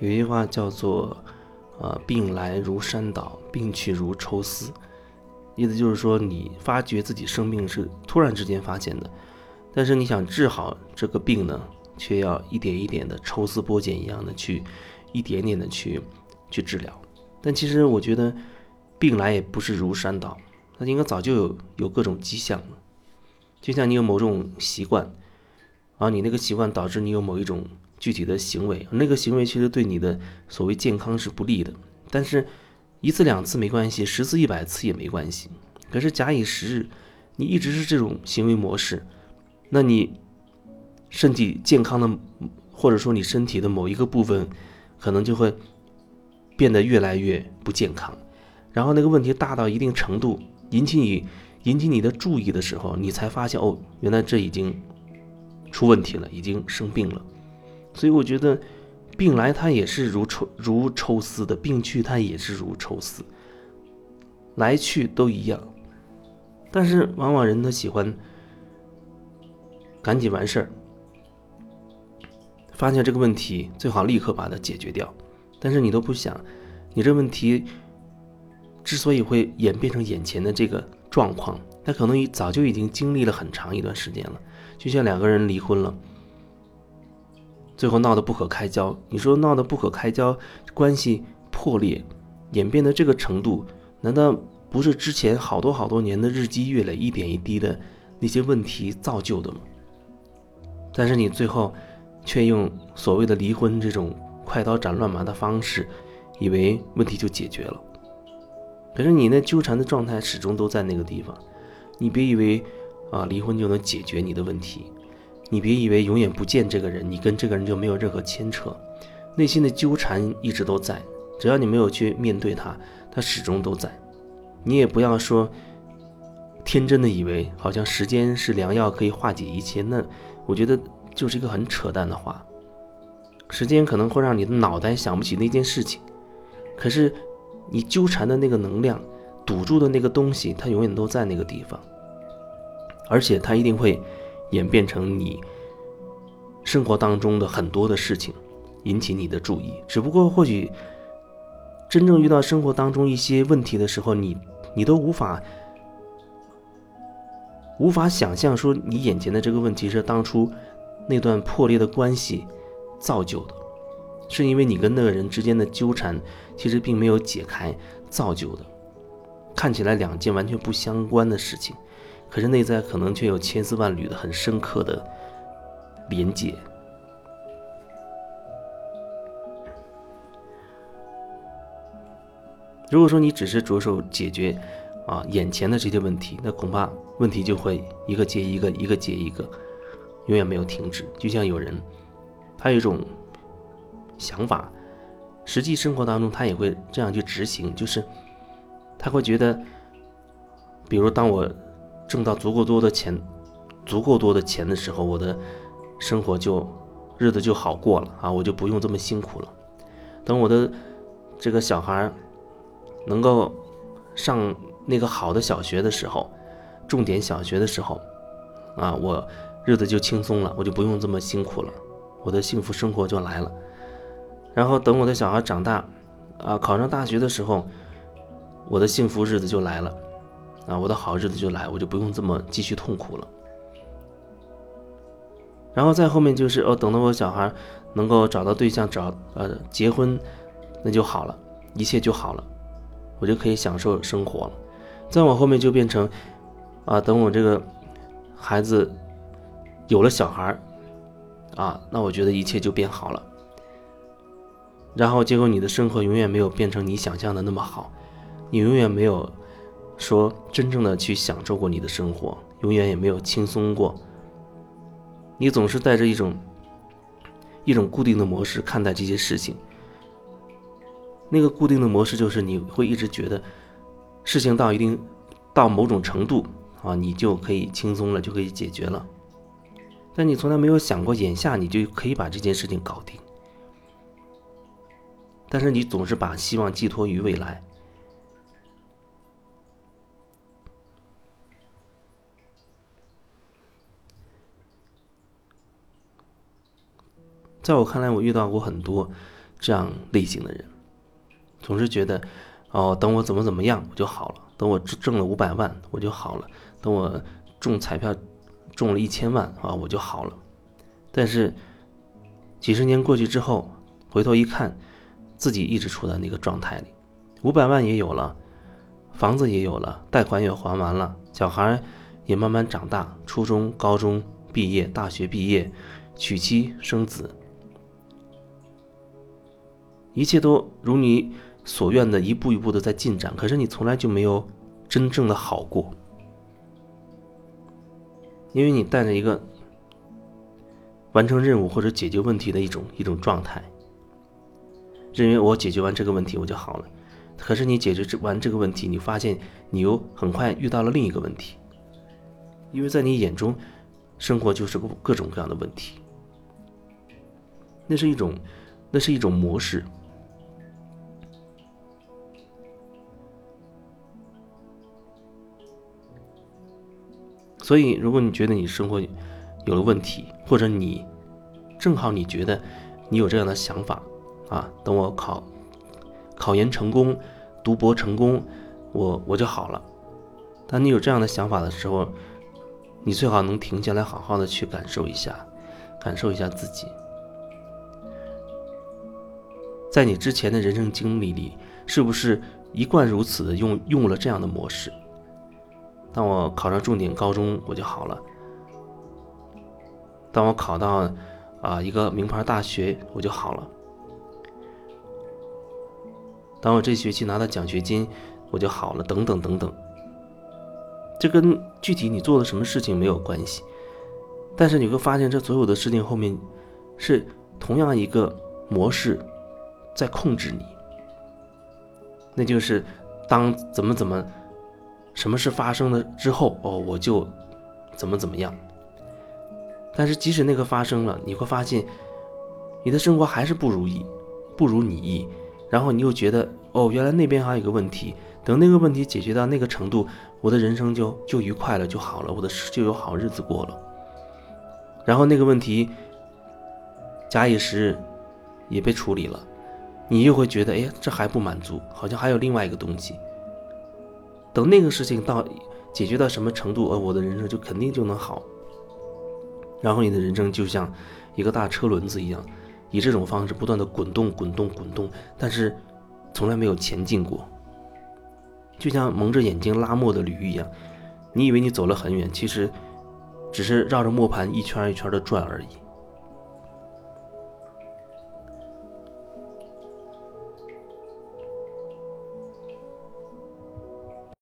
有一句话叫做“呃，病来如山倒，病去如抽丝”，意思就是说，你发觉自己生病是突然之间发现的，但是你想治好这个病呢，却要一点一点的抽丝剥茧一样的去，一点点的去去治疗。但其实我觉得，病来也不是如山倒，它应该早就有有各种迹象了。就像你有某种习惯，啊，你那个习惯导致你有某一种具体的行为，那个行为其实对你的所谓健康是不利的。但是，一次两次没关系，十次一百次也没关系。可是假以时日，你一直是这种行为模式，那你身体健康的，或者说你身体的某一个部分，可能就会变得越来越不健康。然后那个问题大到一定程度，引起你。引起你的注意的时候，你才发现哦，原来这已经出问题了，已经生病了。所以我觉得，病来它也是如抽如抽丝的，病去它也是如抽丝，来去都一样。但是往往人都喜欢赶紧完事儿，发现这个问题最好立刻把它解决掉。但是你都不想，你这问题之所以会演变成眼前的这个。状况，他可能早就已经经历了很长一段时间了，就像两个人离婚了，最后闹得不可开交。你说闹得不可开交，关系破裂，演变到这个程度，难道不是之前好多好多年的日积月累、一点一滴的那些问题造就的吗？但是你最后却用所谓的离婚这种快刀斩乱麻的方式，以为问题就解决了。可是你那纠缠的状态始终都在那个地方，你别以为啊离婚就能解决你的问题，你别以为永远不见这个人，你跟这个人就没有任何牵扯，内心的纠缠一直都在，只要你没有去面对他，他始终都在。你也不要说天真的以为好像时间是良药，可以化解一切，那我觉得就是一个很扯淡的话。时间可能会让你的脑袋想不起那件事情，可是。你纠缠的那个能量，堵住的那个东西，它永远都在那个地方，而且它一定会演变成你生活当中的很多的事情，引起你的注意。只不过或许真正遇到生活当中一些问题的时候，你你都无法无法想象说你眼前的这个问题是当初那段破裂的关系造就的。是因为你跟那个人之间的纠缠，其实并没有解开造就的，看起来两件完全不相关的事情，可是内在可能却有千丝万缕的很深刻的连接。如果说你只是着手解决啊眼前的这些问题，那恐怕问题就会一个接一个，一个接一个，永远没有停止。就像有人，他有一种。想法，实际生活当中他也会这样去执行，就是他会觉得，比如当我挣到足够多的钱，足够多的钱的时候，我的生活就日子就好过了啊，我就不用这么辛苦了。等我的这个小孩能够上那个好的小学的时候，重点小学的时候，啊，我日子就轻松了，我就不用这么辛苦了，我的幸福生活就来了。然后等我的小孩长大，啊，考上大学的时候，我的幸福日子就来了，啊，我的好日子就来，我就不用这么继续痛苦了。然后再后面就是哦，等到我小孩能够找到对象，找呃结婚，那就好了，一切就好了，我就可以享受生活了。再往后面就变成，啊，等我这个孩子有了小孩，啊，那我觉得一切就变好了。然后，结果你的生活永远没有变成你想象的那么好，你永远没有说真正的去享受过你的生活，永远也没有轻松过。你总是带着一种一种固定的模式看待这些事情，那个固定的模式就是你会一直觉得事情到一定到某种程度啊，你就可以轻松了，就可以解决了。但你从来没有想过，眼下你就可以把这件事情搞定。但是你总是把希望寄托于未来，在我看来，我遇到过很多这样类型的人，总是觉得，哦，等我怎么怎么样我就好了，等我挣了五百万我就好了，等我中彩票中了一千万啊我就好了。但是几十年过去之后，回头一看，自己一直处在那个状态里，五百万也有了，房子也有了，贷款也还完了，小孩也慢慢长大，初中、高中毕业，大学毕业，娶妻生子。一切都如你所愿的，一步一步的在进展。可是你从来就没有真正的好过，因为你带着一个完成任务或者解决问题的一种一种状态，认为我解决完这个问题我就好了。可是你解决完这个问题，你发现你又很快遇到了另一个问题，因为在你眼中，生活就是个各种各样的问题。那是一种，那是一种模式。所以，如果你觉得你生活有了问题，或者你正好你觉得你有这样的想法啊，等我考考研成功、读博成功，我我就好了。当你有这样的想法的时候，你最好能停下来，好好的去感受一下，感受一下自己，在你之前的人生经历里，是不是一贯如此的用用了这样的模式？当我考上重点高中，我就好了。当我考到啊一个名牌大学，我就好了。当我这学期拿到奖学金，我就好了。等等等等，这跟具体你做了什么事情没有关系，但是你会发现，这所有的事情后面是同样一个模式在控制你，那就是当怎么怎么。什么事发生了之后，哦，我就怎么怎么样。但是即使那个发生了，你会发现你的生活还是不如意，不如你意。然后你又觉得，哦，原来那边还有一个问题。等那个问题解决到那个程度，我的人生就就愉快了，就好了，我的就有好日子过了。然后那个问题假以时日也被处理了，你又会觉得，哎，这还不满足，好像还有另外一个东西。等那个事情到解决到什么程度，呃，我的人生就肯定就能好。然后你的人生就像一个大车轮子一样，以这种方式不断的滚动、滚动、滚动，但是从来没有前进过。就像蒙着眼睛拉磨的驴一样，你以为你走了很远，其实只是绕着磨盘一圈一圈的转而已。